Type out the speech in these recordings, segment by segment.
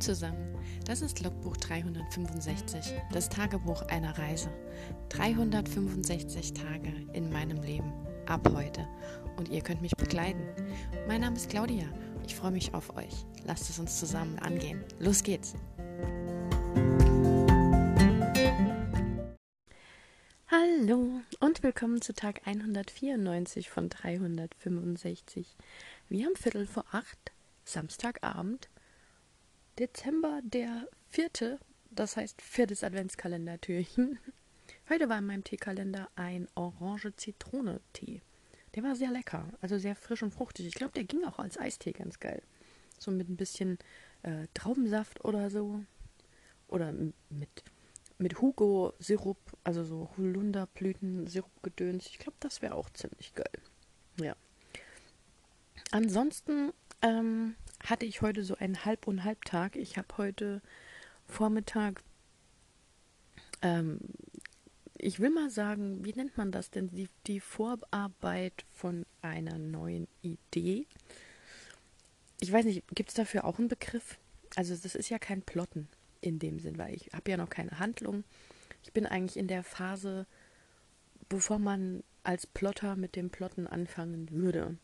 Zusammen, das ist Logbuch 365, das Tagebuch einer Reise. 365 Tage in meinem Leben, ab heute. Und ihr könnt mich begleiten. Mein Name ist Claudia, ich freue mich auf euch. Lasst es uns zusammen angehen. Los geht's! Hallo und willkommen zu Tag 194 von 365. Wir haben Viertel vor acht, Samstagabend Dezember der vierte, das heißt viertes Adventskalendertürchen. Heute war in meinem Teekalender ein Orange-Zitrone-Tee. Der war sehr lecker, also sehr frisch und fruchtig. Ich glaube, der ging auch als Eistee ganz geil. So mit ein bisschen äh, Traubensaft oder so. Oder mit, mit Hugo-Sirup, also so Holunderblüten-Sirup-Gedöns. Ich glaube, das wäre auch ziemlich geil. Ja. Ansonsten ähm, hatte ich heute so einen Halb- und Halbtag. Ich habe heute Vormittag, ähm, ich will mal sagen, wie nennt man das denn? Die, die Vorarbeit von einer neuen Idee. Ich weiß nicht, gibt es dafür auch einen Begriff? Also das ist ja kein Plotten in dem Sinn, weil ich habe ja noch keine Handlung. Ich bin eigentlich in der Phase, bevor man als Plotter mit dem Plotten anfangen würde.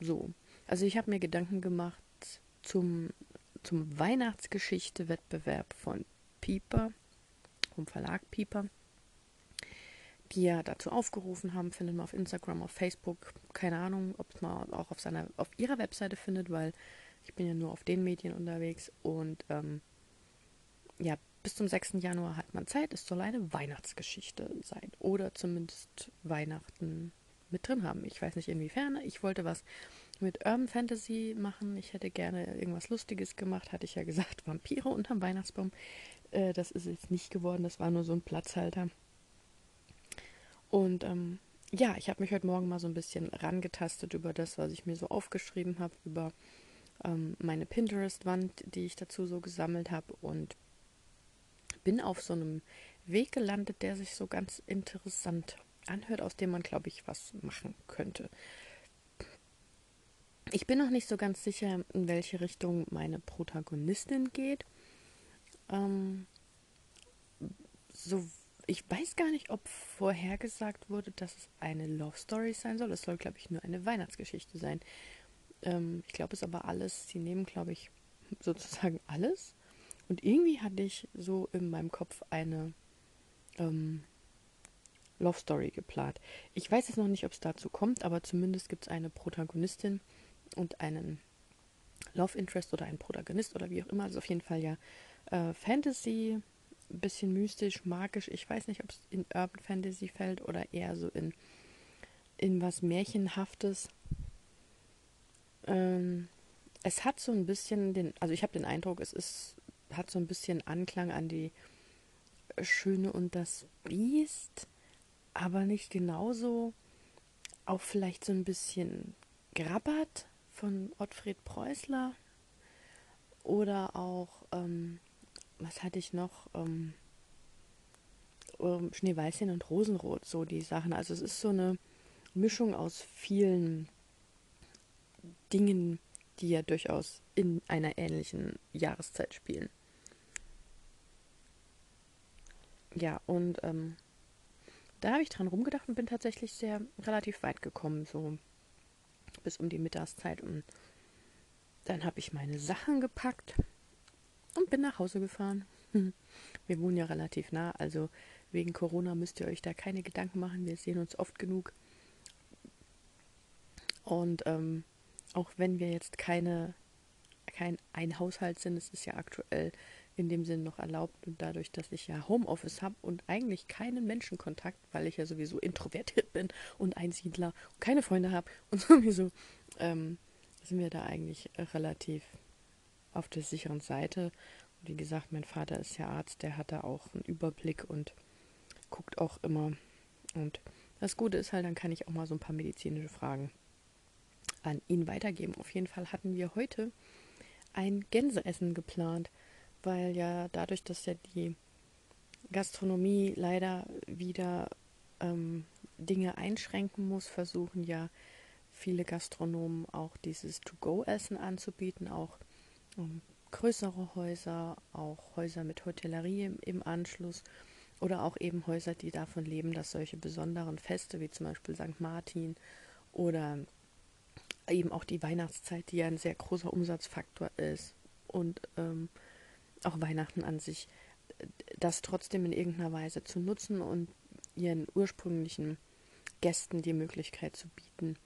So. Also ich habe mir Gedanken gemacht zum, zum Weihnachtsgeschichte-Wettbewerb von Pieper, vom Verlag Pieper, die ja dazu aufgerufen haben, findet man auf Instagram, auf Facebook, keine Ahnung, ob man auch auf seiner, auf ihrer Webseite findet, weil ich bin ja nur auf den Medien unterwegs und ähm, ja, bis zum 6. Januar hat man Zeit. Es soll eine Weihnachtsgeschichte sein oder zumindest Weihnachten mit drin haben. Ich weiß nicht inwiefern. Ich wollte was mit Urban Fantasy machen. Ich hätte gerne irgendwas Lustiges gemacht, hatte ich ja gesagt. Vampire unterm Weihnachtsbaum. Äh, das ist jetzt nicht geworden, das war nur so ein Platzhalter. Und ähm, ja, ich habe mich heute Morgen mal so ein bisschen rangetastet über das, was ich mir so aufgeschrieben habe, über ähm, meine Pinterest-Wand, die ich dazu so gesammelt habe und bin auf so einem Weg gelandet, der sich so ganz interessant anhört, aus dem man, glaube ich, was machen könnte. Ich bin noch nicht so ganz sicher, in welche Richtung meine Protagonistin geht. Ähm, so, ich weiß gar nicht, ob vorhergesagt wurde, dass es eine Love Story sein soll. Es soll, glaube ich, nur eine Weihnachtsgeschichte sein. Ähm, ich glaube, es ist aber alles. Sie nehmen, glaube ich, sozusagen alles. Und irgendwie hatte ich so in meinem Kopf eine ähm, Love Story geplant. Ich weiß jetzt noch nicht, ob es dazu kommt, aber zumindest gibt es eine Protagonistin und einen Love Interest oder einen Protagonist oder wie auch immer. Also auf jeden Fall ja äh, Fantasy, ein bisschen mystisch, magisch. Ich weiß nicht, ob es in Urban Fantasy fällt oder eher so in, in was Märchenhaftes. Ähm, es hat so ein bisschen den, also ich habe den Eindruck, es ist, hat so ein bisschen Anklang an die Schöne und das Biest, aber nicht genauso. Auch vielleicht so ein bisschen Grabbert von Ottfried Preußler oder auch, ähm, was hatte ich noch? Ähm, ähm, Schneeweißchen und Rosenrot, so die Sachen. Also es ist so eine Mischung aus vielen Dingen, die ja durchaus in einer ähnlichen Jahreszeit spielen. Ja, und ähm, da habe ich dran rumgedacht und bin tatsächlich sehr relativ weit gekommen, so bis um die Mittagszeit. Und dann habe ich meine Sachen gepackt und bin nach Hause gefahren. Wir wohnen ja relativ nah, also wegen Corona müsst ihr euch da keine Gedanken machen. Wir sehen uns oft genug. Und ähm, auch wenn wir jetzt keine, kein ein Haushalt sind, es ist ja aktuell in dem Sinn noch erlaubt und dadurch, dass ich ja Homeoffice habe und eigentlich keinen Menschenkontakt, weil ich ja sowieso introvertiert bin und Einsiedler und keine Freunde habe und sowieso ähm, sind wir da eigentlich relativ auf der sicheren Seite. Und wie gesagt, mein Vater ist ja Arzt, der hat da auch einen Überblick und guckt auch immer. Und das Gute ist halt, dann kann ich auch mal so ein paar medizinische Fragen an ihn weitergeben. Auf jeden Fall hatten wir heute ein Gänseessen geplant weil ja dadurch, dass ja die Gastronomie leider wieder ähm, Dinge einschränken muss, versuchen ja viele Gastronomen auch dieses To-Go-Essen anzubieten, auch ähm, größere Häuser, auch Häuser mit Hotellerie im, im Anschluss oder auch eben Häuser, die davon leben, dass solche besonderen Feste wie zum Beispiel St. Martin oder eben auch die Weihnachtszeit, die ja ein sehr großer Umsatzfaktor ist und ähm, auch Weihnachten an sich, das trotzdem in irgendeiner Weise zu nutzen und ihren ursprünglichen Gästen die Möglichkeit zu bieten,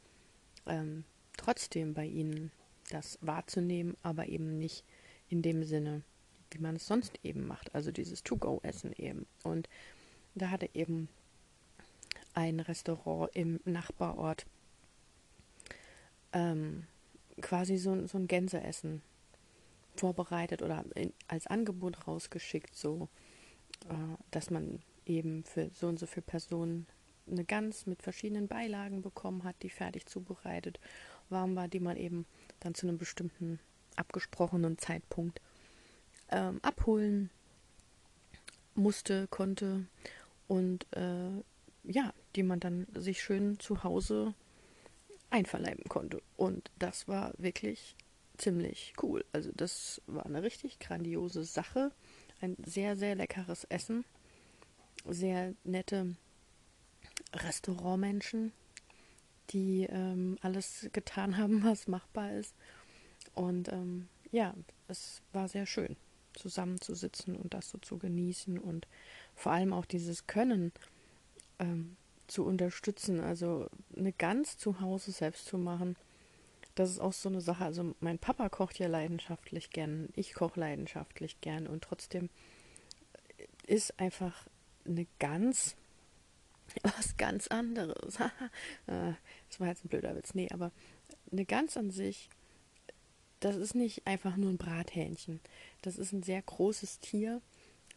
ähm, trotzdem bei ihnen das wahrzunehmen, aber eben nicht in dem Sinne, wie man es sonst eben macht, also dieses To-Go-Essen eben. Und da hatte eben ein Restaurant im Nachbarort ähm, quasi so, so ein Gänseessen vorbereitet oder in, als Angebot rausgeschickt, so äh, dass man eben für so und so viele Personen eine Gans mit verschiedenen Beilagen bekommen hat, die fertig zubereitet warm war, die man eben dann zu einem bestimmten abgesprochenen Zeitpunkt ähm, abholen musste, konnte und äh, ja, die man dann sich schön zu Hause einverleiben konnte. Und das war wirklich ziemlich cool. Also das war eine richtig grandiose Sache. Ein sehr, sehr leckeres Essen. Sehr nette Restaurantmenschen, die ähm, alles getan haben, was machbar ist. Und ähm, ja, es war sehr schön, zusammenzusitzen und das so zu genießen und vor allem auch dieses Können ähm, zu unterstützen. Also eine Gans zu Hause selbst zu machen, das ist auch so eine Sache. Also mein Papa kocht ja leidenschaftlich gern, ich koche leidenschaftlich gern und trotzdem ist einfach eine Gans was ganz anderes. Äh, das war jetzt ein blöder Witz. Nee, aber eine Gans an sich das ist nicht einfach nur ein Brathähnchen. Das ist ein sehr großes Tier.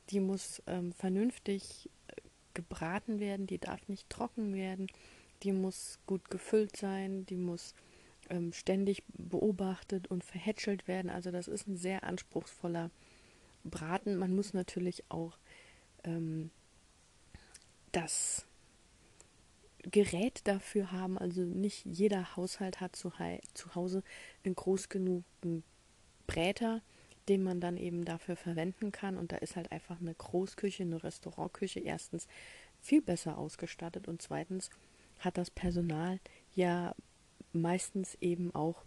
Die muss ähm, vernünftig äh, gebraten werden, die darf nicht trocken werden, die muss gut gefüllt sein, die muss ähm, ständig beobachtet und verhätschelt werden. Also das ist ein sehr anspruchsvoller Braten. Man muss natürlich auch ähm, das Gerät dafür haben. Also nicht jeder Haushalt hat zu, zu Hause einen groß genugen Bräter, den man dann eben dafür verwenden kann. Und da ist halt einfach eine Großküche, eine Restaurantküche erstens viel besser ausgestattet und zweitens hat das Personal ja meistens eben auch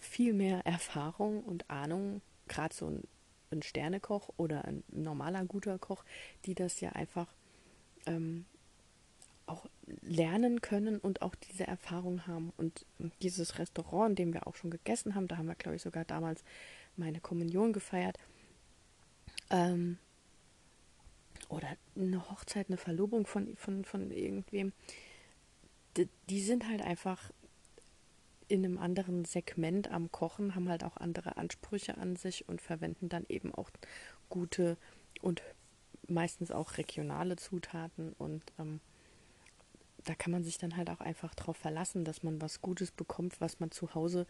viel mehr Erfahrung und Ahnung, gerade so ein, ein, Sternekoch oder ein normaler guter Koch, die das ja einfach ähm, auch lernen können und auch diese Erfahrung haben. Und dieses Restaurant, in dem wir auch schon gegessen haben, da haben wir, glaube ich, sogar damals meine Kommunion gefeiert. Ähm, oder eine Hochzeit, eine Verlobung von, von, von irgendwem. Die, die sind halt einfach in einem anderen Segment am Kochen, haben halt auch andere Ansprüche an sich und verwenden dann eben auch gute und meistens auch regionale Zutaten und ähm, da kann man sich dann halt auch einfach darauf verlassen, dass man was Gutes bekommt, was man zu Hause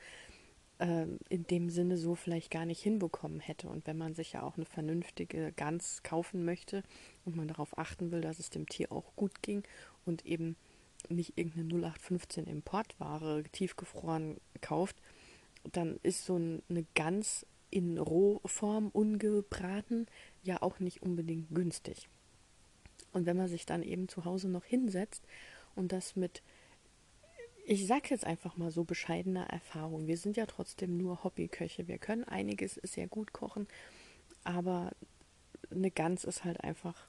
äh, in dem Sinne so vielleicht gar nicht hinbekommen hätte. Und wenn man sich ja auch eine vernünftige Gans kaufen möchte und man darauf achten will, dass es dem Tier auch gut ging und eben nicht irgendeine 0815 Importware tiefgefroren kauft, dann ist so eine Gans in Rohform ungebraten ja auch nicht unbedingt günstig. Und wenn man sich dann eben zu Hause noch hinsetzt und das mit, ich sag jetzt einfach mal so bescheidener Erfahrung. Wir sind ja trotzdem nur Hobbyköche. Wir können einiges sehr gut kochen, aber eine Gans ist halt einfach,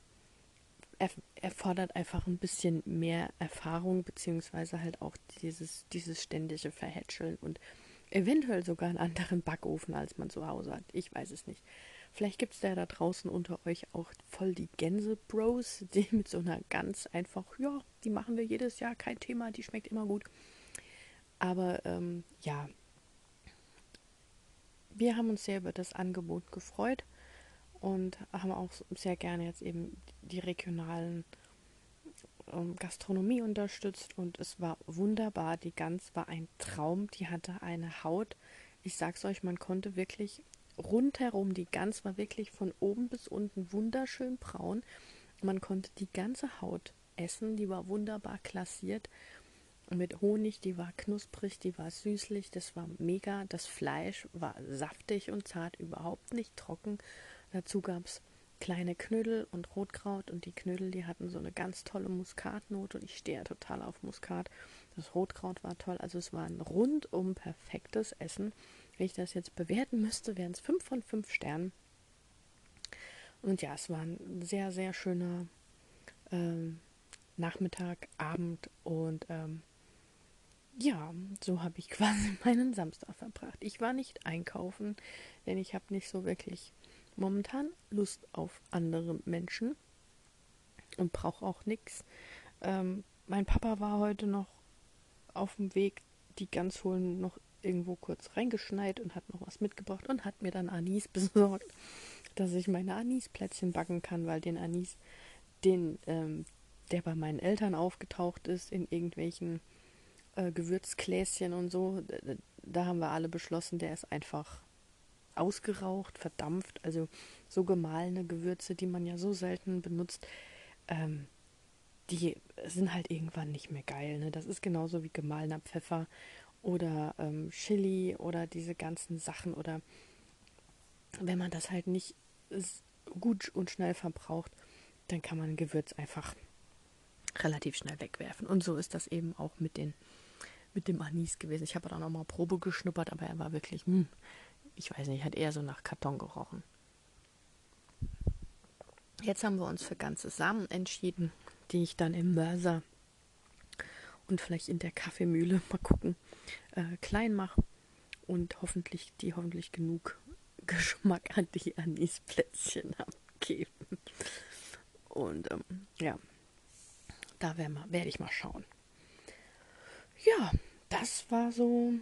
erfordert einfach ein bisschen mehr Erfahrung, beziehungsweise halt auch dieses, dieses ständige Verhätscheln und eventuell sogar einen anderen Backofen, als man zu Hause hat. Ich weiß es nicht. Vielleicht gibt es da, da draußen unter euch auch voll die Gänse-Bros, die mit so einer ganz einfach, ja, die machen wir jedes Jahr, kein Thema, die schmeckt immer gut. Aber ähm, ja, wir haben uns sehr über das Angebot gefreut und haben auch sehr gerne jetzt eben die regionalen ähm, Gastronomie unterstützt und es war wunderbar. Die Gans war ein Traum, die hatte eine Haut. Ich sag's euch, man konnte wirklich rundherum, die Gans war wirklich von oben bis unten wunderschön braun. Man konnte die ganze Haut essen, die war wunderbar klassiert. mit Honig, die war knusprig, die war süßlich, das war mega. Das Fleisch war saftig und zart, überhaupt nicht trocken. Dazu gab es kleine Knödel und Rotkraut und die Knödel, die hatten so eine ganz tolle Muskatnote und ich stehe ja total auf Muskat. Das Rotkraut war toll, also es war ein rundum perfektes Essen. Wenn ich das jetzt bewerten müsste, wären es 5 von 5 Sternen. Und ja, es war ein sehr, sehr schöner ähm, Nachmittag, Abend und ähm, ja, so habe ich quasi meinen Samstag verbracht. Ich war nicht einkaufen, denn ich habe nicht so wirklich momentan Lust auf andere Menschen und brauche auch nichts. Ähm, mein Papa war heute noch auf dem Weg, die Gans holen, noch irgendwo kurz reingeschneit und hat noch was mitgebracht und hat mir dann Anis besorgt, dass ich meine Anisplätzchen backen kann, weil den Anis, den, ähm, der bei meinen Eltern aufgetaucht ist, in irgendwelchen äh, Gewürzgläschen und so, da, da haben wir alle beschlossen, der ist einfach ausgeraucht, verdampft, also so gemahlene Gewürze, die man ja so selten benutzt, ähm, die sind halt irgendwann nicht mehr geil. Ne? Das ist genauso wie gemahlener Pfeffer oder ähm, Chili oder diese ganzen Sachen oder wenn man das halt nicht gut und schnell verbraucht, dann kann man Gewürz einfach relativ schnell wegwerfen. Und so ist das eben auch mit den mit dem Anis gewesen. Ich habe da noch mal Probe geschnuppert, aber er war wirklich, hm, ich weiß nicht, hat eher so nach Karton gerochen. Jetzt haben wir uns für ganze Samen entschieden, die ich dann im Mörser und vielleicht in der Kaffeemühle mal gucken, äh, klein mache und hoffentlich die hoffentlich genug Geschmack an die Anisplätzchen abgeben. Und ähm, ja, da werde werd ich mal schauen. Ja, das war so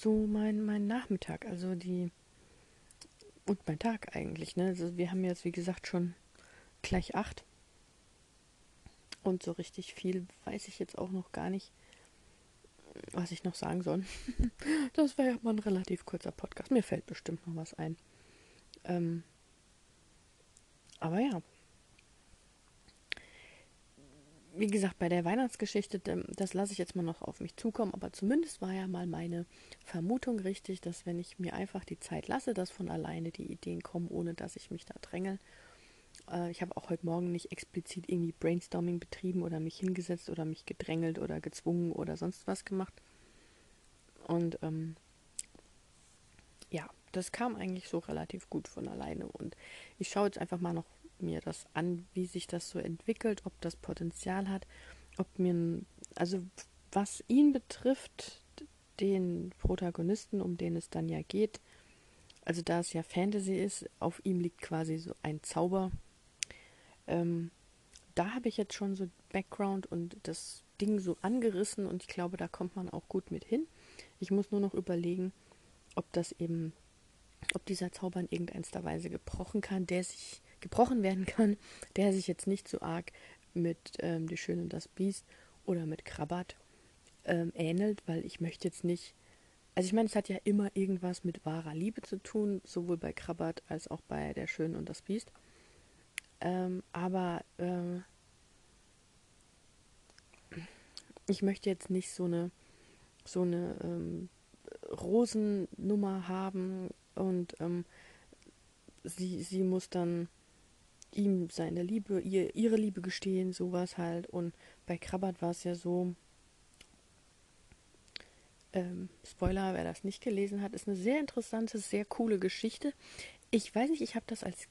so mein, mein Nachmittag, also die und mein Tag eigentlich. Ne? Also wir haben jetzt, wie gesagt, schon gleich acht. Und so richtig viel weiß ich jetzt auch noch gar nicht, was ich noch sagen soll. das war ja mal ein relativ kurzer Podcast. Mir fällt bestimmt noch was ein. Ähm, aber ja, wie gesagt, bei der Weihnachtsgeschichte, das lasse ich jetzt mal noch auf mich zukommen, aber zumindest war ja mal meine Vermutung richtig, dass wenn ich mir einfach die Zeit lasse, dass von alleine die Ideen kommen, ohne dass ich mich da drängel. Äh, ich habe auch heute Morgen nicht explizit irgendwie Brainstorming betrieben oder mich hingesetzt oder mich gedrängelt oder gezwungen oder sonst was gemacht. Und ähm, ja, das kam eigentlich so relativ gut von alleine. Und ich schaue jetzt einfach mal noch mir das an, wie sich das so entwickelt, ob das Potenzial hat, ob mir, also was ihn betrifft, den Protagonisten, um den es dann ja geht, also da es ja Fantasy ist, auf ihm liegt quasi so ein Zauber. Ähm, da habe ich jetzt schon so Background und das Ding so angerissen und ich glaube, da kommt man auch gut mit hin. Ich muss nur noch überlegen, ob das eben, ob dieser Zauber in irgendeiner Weise gebrochen kann, der sich gebrochen werden kann, der sich jetzt nicht so arg mit ähm, Die Schöne und das Biest oder mit Krabat ähm, ähnelt, weil ich möchte jetzt nicht. Also ich meine, es hat ja immer irgendwas mit wahrer Liebe zu tun, sowohl bei Krabat als auch bei Der Schöne und das Biest. Ähm, aber äh, ich möchte jetzt nicht so eine so eine ähm, Rosennummer haben und ähm, sie, sie muss dann ihm seine Liebe, ihr, ihre Liebe gestehen, sowas halt. Und bei Krabbert war es ja so, ähm, Spoiler, wer das nicht gelesen hat, ist eine sehr interessante, sehr coole Geschichte. Ich weiß nicht, ich habe das als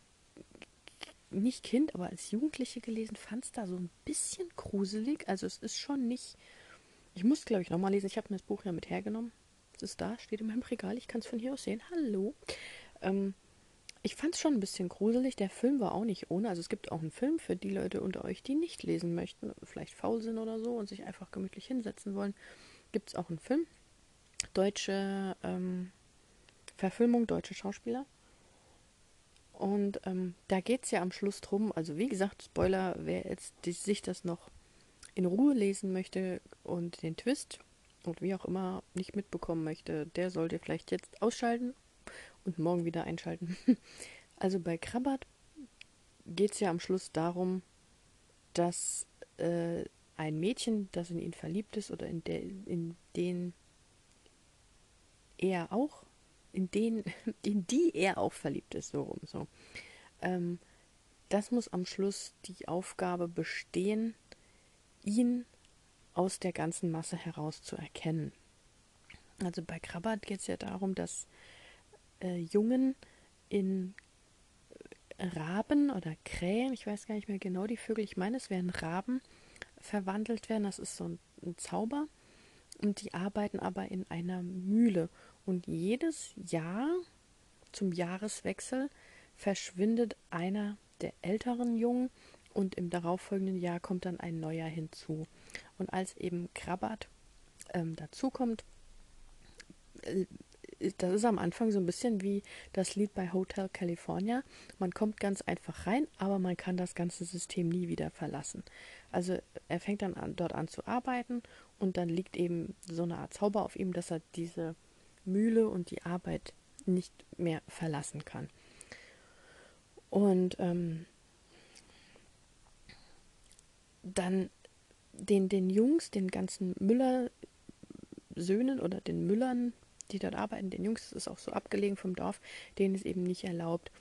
nicht Kind, aber als Jugendliche gelesen, fand es da so ein bisschen gruselig. Also es ist schon nicht. Ich muss, glaube ich, nochmal lesen. Ich habe mir das Buch ja mit hergenommen. Es ist da, steht in meinem Regal. Ich kann es von hier aus sehen. Hallo. Ähm, ich fand es schon ein bisschen gruselig. Der Film war auch nicht ohne. Also es gibt auch einen Film für die Leute unter euch, die nicht lesen möchten, vielleicht faul sind oder so und sich einfach gemütlich hinsetzen wollen. Gibt es auch einen Film. Deutsche ähm, Verfilmung, deutsche Schauspieler. Und ähm, da geht es ja am Schluss drum, also wie gesagt, Spoiler, wer jetzt die, sich das noch in Ruhe lesen möchte und den Twist und wie auch immer nicht mitbekommen möchte, der sollte vielleicht jetzt ausschalten und morgen wieder einschalten. Also bei Krabbert geht es ja am Schluss darum, dass äh, ein Mädchen, das in ihn verliebt ist oder in, der, in den er auch, in den, in die er auch verliebt ist, so rum, so. Ähm, das muss am Schluss die Aufgabe bestehen, ihn aus der ganzen Masse heraus zu erkennen. Also bei Krabbat geht es ja darum, dass äh, Jungen in Raben oder Krähen, ich weiß gar nicht mehr genau die Vögel, ich meine, es wären Raben, verwandelt werden. Das ist so ein, ein Zauber. Und die arbeiten aber in einer Mühle. Und jedes Jahr zum Jahreswechsel verschwindet einer der älteren Jungen und im darauffolgenden Jahr kommt dann ein neuer hinzu. Und als eben Krabbat ähm, dazukommt, äh, das ist am Anfang so ein bisschen wie das Lied bei Hotel California. Man kommt ganz einfach rein, aber man kann das ganze System nie wieder verlassen. Also er fängt dann an, dort an zu arbeiten und dann liegt eben so eine Art Zauber auf ihm, dass er diese Mühle und die Arbeit nicht mehr verlassen kann. Und ähm, dann den, den Jungs, den ganzen Müller-Söhnen oder den Müllern, die dort arbeiten, den Jungs, das ist auch so abgelegen vom Dorf, denen ist eben nicht erlaubt,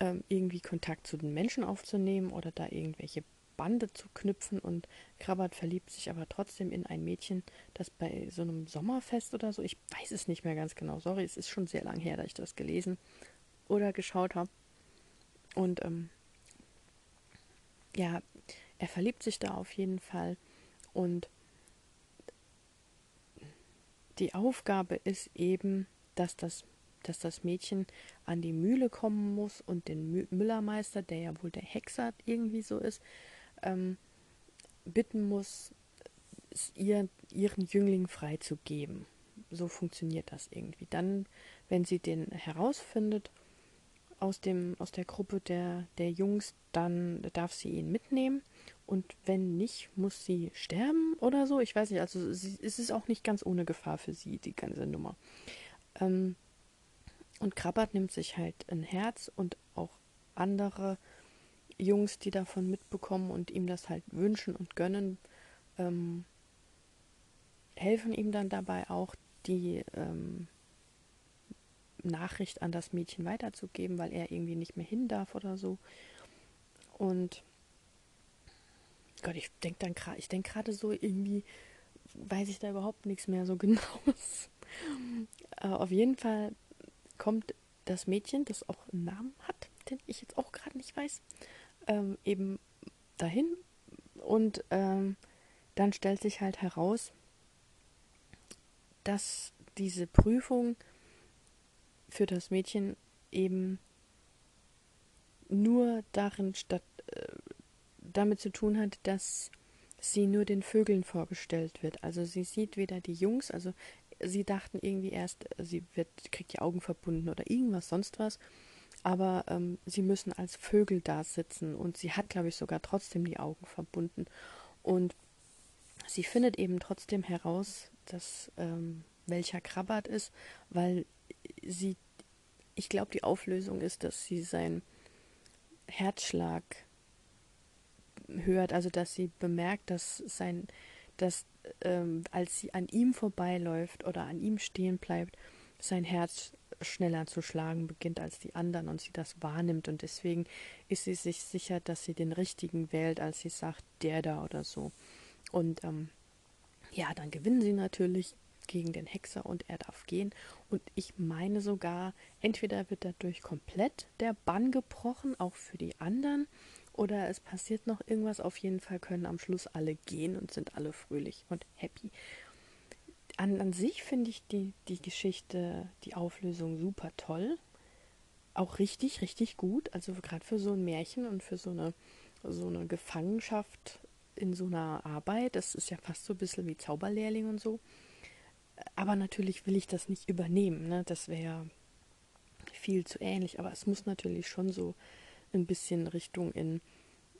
ähm, irgendwie Kontakt zu den Menschen aufzunehmen oder da irgendwelche Bande zu knüpfen und Krabbert verliebt sich aber trotzdem in ein Mädchen, das bei so einem Sommerfest oder so, ich weiß es nicht mehr ganz genau, sorry, es ist schon sehr lang her, dass ich das gelesen oder geschaut habe. Und ähm, ja, er verliebt sich da auf jeden Fall und die Aufgabe ist eben, dass das, dass das Mädchen an die Mühle kommen muss und den Müllermeister, der ja wohl der Hexer irgendwie so ist, ähm, bitten muss, ihr, ihren Jüngling freizugeben. So funktioniert das irgendwie. Dann, wenn sie den herausfindet aus, dem, aus der Gruppe der, der Jungs, dann darf sie ihn mitnehmen. Und wenn nicht, muss sie sterben oder so. Ich weiß nicht, also es ist auch nicht ganz ohne Gefahr für sie, die ganze Nummer. Ähm, und Krabbert nimmt sich halt ein Herz und auch andere Jungs, die davon mitbekommen und ihm das halt wünschen und gönnen, ähm, helfen ihm dann dabei auch, die ähm, Nachricht an das Mädchen weiterzugeben, weil er irgendwie nicht mehr hin darf oder so. Und Gott, ich denke dann gerade, ich denke gerade so irgendwie, weiß ich da überhaupt nichts mehr so genau. äh, auf jeden Fall kommt das Mädchen, das auch einen Namen hat, den ich jetzt auch gerade nicht weiß, ähm, eben dahin und ähm, dann stellt sich halt heraus, dass diese Prüfung für das Mädchen eben nur darin statt äh, damit zu tun hat, dass sie nur den Vögeln vorgestellt wird. Also sie sieht weder die Jungs, also sie dachten irgendwie erst, sie wird kriegt die Augen verbunden oder irgendwas sonst was aber ähm, sie müssen als Vögel da sitzen und sie hat, glaube ich, sogar trotzdem die Augen verbunden. Und sie findet eben trotzdem heraus, dass ähm, welcher Krabbert ist, weil sie, ich glaube, die Auflösung ist, dass sie seinen Herzschlag hört, also dass sie bemerkt, dass sein, dass ähm, als sie an ihm vorbeiläuft oder an ihm stehen bleibt, sein Herz schneller zu schlagen beginnt als die anderen und sie das wahrnimmt und deswegen ist sie sich sicher, dass sie den richtigen wählt, als sie sagt, der da oder so. Und ähm, ja, dann gewinnen sie natürlich gegen den Hexer und er darf gehen. Und ich meine sogar, entweder wird dadurch komplett der Bann gebrochen, auch für die anderen, oder es passiert noch irgendwas. Auf jeden Fall können am Schluss alle gehen und sind alle fröhlich und happy an, an sich finde ich die, die Geschichte, die Auflösung super toll. Auch richtig, richtig gut. Also gerade für so ein Märchen und für so eine, so eine Gefangenschaft in so einer Arbeit. Das ist ja fast so ein bisschen wie Zauberlehrling und so. Aber natürlich will ich das nicht übernehmen. Ne? Das wäre viel zu ähnlich. Aber es muss natürlich schon so ein bisschen Richtung in,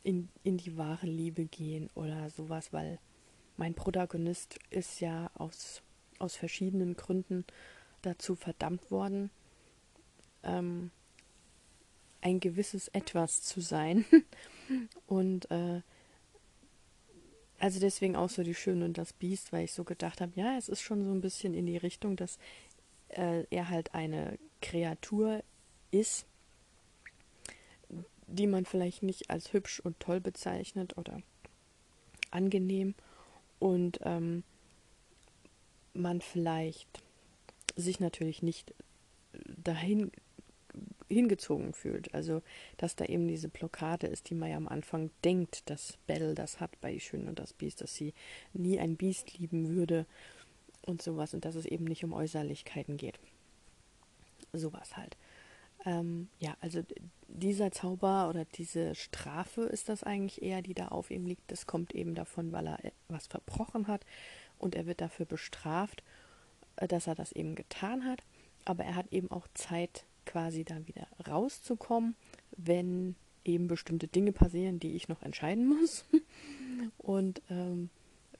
in, in die wahre Liebe gehen oder sowas, weil mein Protagonist ist ja aus, aus verschiedenen Gründen dazu verdammt worden, ähm, ein gewisses Etwas zu sein. Und äh, also deswegen auch so die Schöne und das Biest, weil ich so gedacht habe, ja, es ist schon so ein bisschen in die Richtung, dass äh, er halt eine Kreatur ist, die man vielleicht nicht als hübsch und toll bezeichnet oder angenehm und ähm, man vielleicht sich natürlich nicht dahin hingezogen fühlt. Also, dass da eben diese Blockade ist, die man ja am Anfang denkt, dass Belle das hat bei Schön und das Biest, dass sie nie ein Biest lieben würde und sowas und dass es eben nicht um Äußerlichkeiten geht. Sowas halt. Ähm, ja, also dieser Zauber oder diese Strafe ist das eigentlich eher, die da auf ihm liegt. Das kommt eben davon, weil er was verbrochen hat und er wird dafür bestraft, äh, dass er das eben getan hat. Aber er hat eben auch Zeit, quasi da wieder rauszukommen, wenn eben bestimmte Dinge passieren, die ich noch entscheiden muss. Und ähm,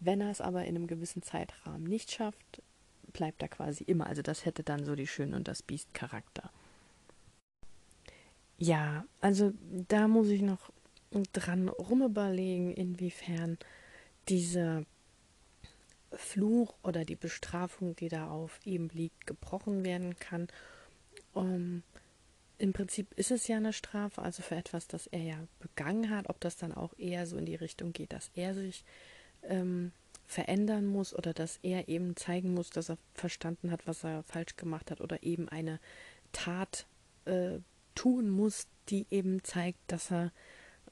wenn er es aber in einem gewissen Zeitrahmen nicht schafft, bleibt er quasi immer. Also das hätte dann so die Schön und das Biest Charakter. Ja, also da muss ich noch dran rumüberlegen, inwiefern dieser Fluch oder die Bestrafung, die da auf ihm liegt, gebrochen werden kann. Um, ähm, Im Prinzip ist es ja eine Strafe, also für etwas, das er ja begangen hat, ob das dann auch eher so in die Richtung geht, dass er sich ähm, verändern muss oder dass er eben zeigen muss, dass er verstanden hat, was er falsch gemacht hat oder eben eine Tat äh, tun muss, die eben zeigt, dass er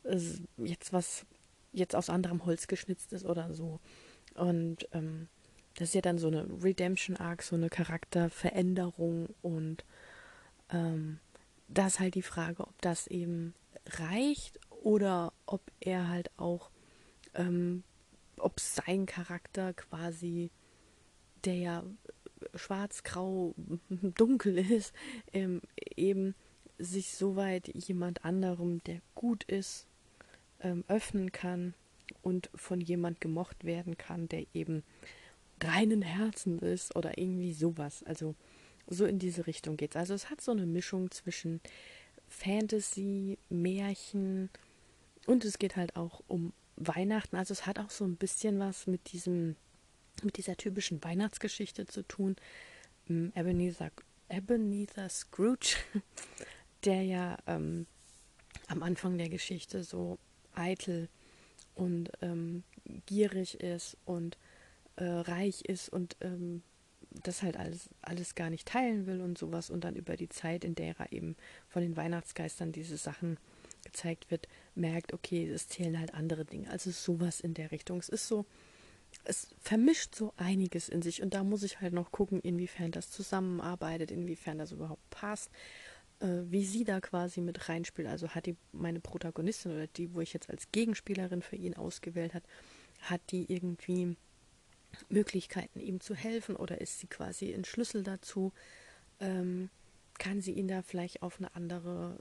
äh, jetzt was jetzt aus anderem Holz geschnitzt ist oder so. Und ähm, das ist ja dann so eine Redemption Arc, so eine Charakterveränderung und ähm, da ist halt die Frage, ob das eben reicht oder ob er halt auch, ähm, ob sein Charakter quasi, der ja schwarz, grau, dunkel ist, ähm, eben sich soweit jemand anderem, der gut ist, ähm, öffnen kann und von jemand gemocht werden kann, der eben reinen Herzen ist oder irgendwie sowas. Also so in diese Richtung geht es. Also es hat so eine Mischung zwischen Fantasy, Märchen und es geht halt auch um Weihnachten. Also es hat auch so ein bisschen was mit diesem, mit dieser typischen Weihnachtsgeschichte zu tun. Ähm, Ebenezer, Ebenezer Scrooge, der ja ähm, am Anfang der Geschichte so eitel und ähm, gierig ist und äh, reich ist und ähm, das halt alles, alles gar nicht teilen will und sowas und dann über die Zeit, in der er eben von den Weihnachtsgeistern diese Sachen gezeigt wird, merkt, okay, es zählen halt andere Dinge. Also sowas in der Richtung. Es ist so, es vermischt so einiges in sich und da muss ich halt noch gucken, inwiefern das zusammenarbeitet, inwiefern das überhaupt passt, wie sie da quasi mit reinspielt. Also hat die meine Protagonistin oder die, wo ich jetzt als Gegenspielerin für ihn ausgewählt hat, hat die irgendwie Möglichkeiten, ihm zu helfen oder ist sie quasi ein Schlüssel dazu? Ähm, kann sie ihn da vielleicht auf eine andere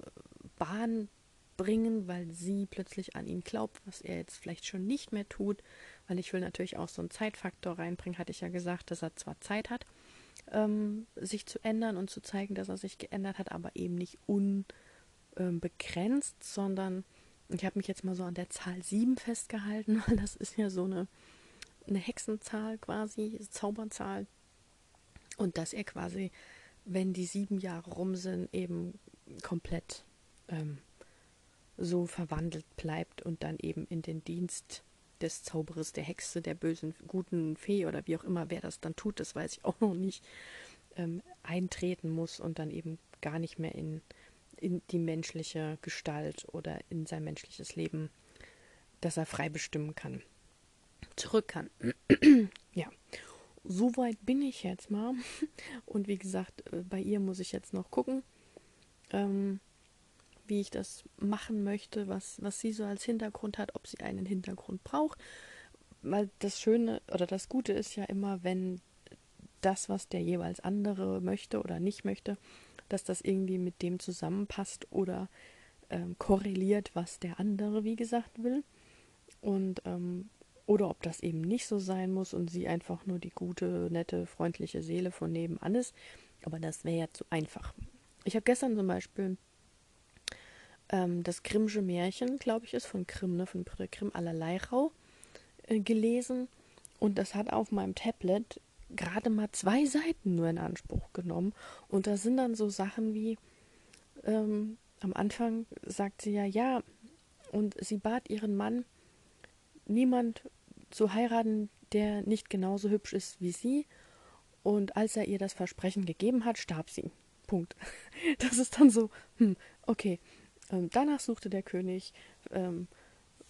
Bahn bringen, weil sie plötzlich an ihn glaubt, was er jetzt vielleicht schon nicht mehr tut? Weil ich will natürlich auch so einen Zeitfaktor reinbringen, hatte ich ja gesagt, dass er zwar Zeit hat, ähm, sich zu ändern und zu zeigen, dass er sich geändert hat, aber eben nicht unbegrenzt, ähm, sondern ich habe mich jetzt mal so an der Zahl 7 festgehalten, weil das ist ja so eine eine Hexenzahl quasi, Zauberzahl. Und dass er quasi, wenn die sieben Jahre rum sind, eben komplett ähm, so verwandelt bleibt und dann eben in den Dienst des Zauberers, der Hexe, der bösen, guten Fee oder wie auch immer, wer das dann tut, das weiß ich auch noch nicht, ähm, eintreten muss und dann eben gar nicht mehr in, in die menschliche Gestalt oder in sein menschliches Leben, dass er frei bestimmen kann zurück kann. ja, soweit bin ich jetzt mal. Und wie gesagt, äh, bei ihr muss ich jetzt noch gucken, ähm, wie ich das machen möchte, was, was sie so als Hintergrund hat, ob sie einen Hintergrund braucht. Weil das Schöne oder das Gute ist ja immer, wenn das, was der jeweils andere möchte oder nicht möchte, dass das irgendwie mit dem zusammenpasst oder ähm, korreliert, was der andere, wie gesagt, will. Und ähm, oder ob das eben nicht so sein muss und sie einfach nur die gute, nette, freundliche Seele von nebenan ist. Aber das wäre ja zu einfach. Ich habe gestern zum Beispiel ähm, das Grimmsche Märchen, glaube ich, ist von Grimm, ne, von Brüder Grimm, allerlei Rau, äh, gelesen und das hat auf meinem Tablet gerade mal zwei Seiten nur in Anspruch genommen. Und da sind dann so Sachen wie, ähm, am Anfang sagt sie ja, ja, und sie bat ihren Mann, niemand zu heiraten, der nicht genauso hübsch ist wie sie. Und als er ihr das Versprechen gegeben hat, starb sie. Punkt. Das ist dann so, hm, okay. Ähm, danach suchte der König ähm,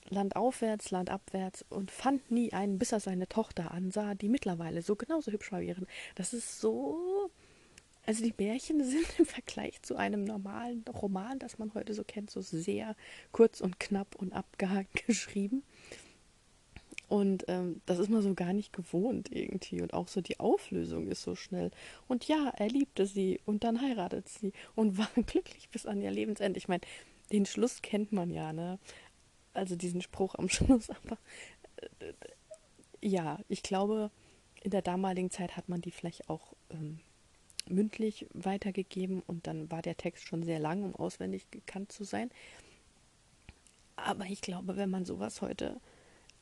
landaufwärts, landabwärts und fand nie einen, bis er seine Tochter ansah, die mittlerweile so genauso hübsch war wie ihren. Das ist so. Also die Märchen sind im Vergleich zu einem normalen Roman, das man heute so kennt, so sehr kurz und knapp und abgehakt geschrieben. Und ähm, das ist man so gar nicht gewohnt irgendwie. Und auch so die Auflösung ist so schnell. Und ja, er liebte sie und dann heiratet sie und war glücklich bis an ihr Lebensende. Ich meine, den Schluss kennt man ja, ne? Also diesen Spruch am Schluss. Aber äh, ja, ich glaube, in der damaligen Zeit hat man die vielleicht auch ähm, mündlich weitergegeben und dann war der Text schon sehr lang, um auswendig gekannt zu sein. Aber ich glaube, wenn man sowas heute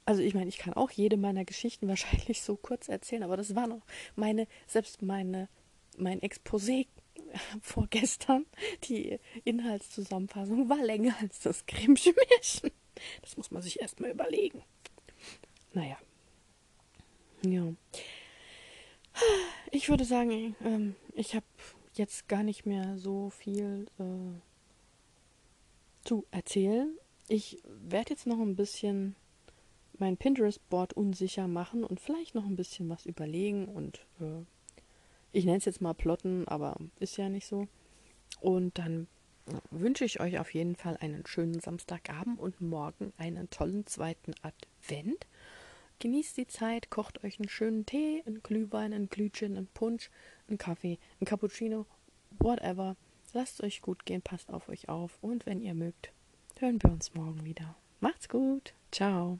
also ich meine, ich kann auch jede meiner Geschichten wahrscheinlich so kurz erzählen, aber das war noch meine, selbst meine, mein Exposé vorgestern, die Inhaltszusammenfassung war länger als das Grimmsche Märchen. Das muss man sich erstmal überlegen. Naja. Ja. Ich würde sagen, ähm, ich habe jetzt gar nicht mehr so viel äh, zu erzählen. Ich werde jetzt noch ein bisschen mein Pinterest-Board unsicher machen und vielleicht noch ein bisschen was überlegen und äh, ich nenne es jetzt mal plotten, aber ist ja nicht so. Und dann wünsche ich euch auf jeden Fall einen schönen Samstagabend und morgen einen tollen zweiten Advent. Genießt die Zeit, kocht euch einen schönen Tee, einen Glühwein, einen Glühgin, einen Punsch, einen Kaffee, einen Cappuccino, whatever. Lasst euch gut gehen, passt auf euch auf und wenn ihr mögt, hören wir uns morgen wieder. Macht's gut. Ciao.